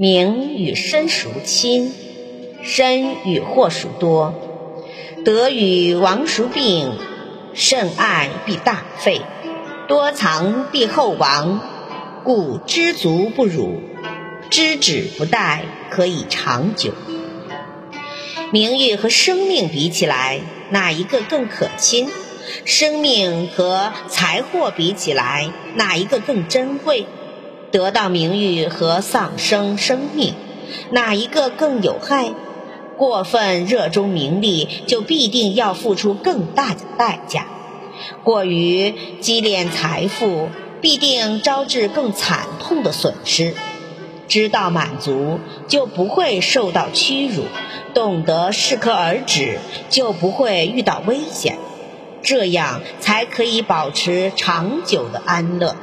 名与身孰亲？身与祸孰多？得与亡孰病？甚爱必大费，多藏必厚亡。故知足不辱，知止不殆，可以长久。名誉和生命比起来，哪一个更可亲？生命和财货比起来，哪一个更珍贵？得到名誉和丧生生命，哪一个更有害？过分热衷名利，就必定要付出更大的代价；过于积敛财富，必定招致更惨痛的损失。知道满足，就不会受到屈辱；懂得适可而止，就不会遇到危险。这样才可以保持长久的安乐。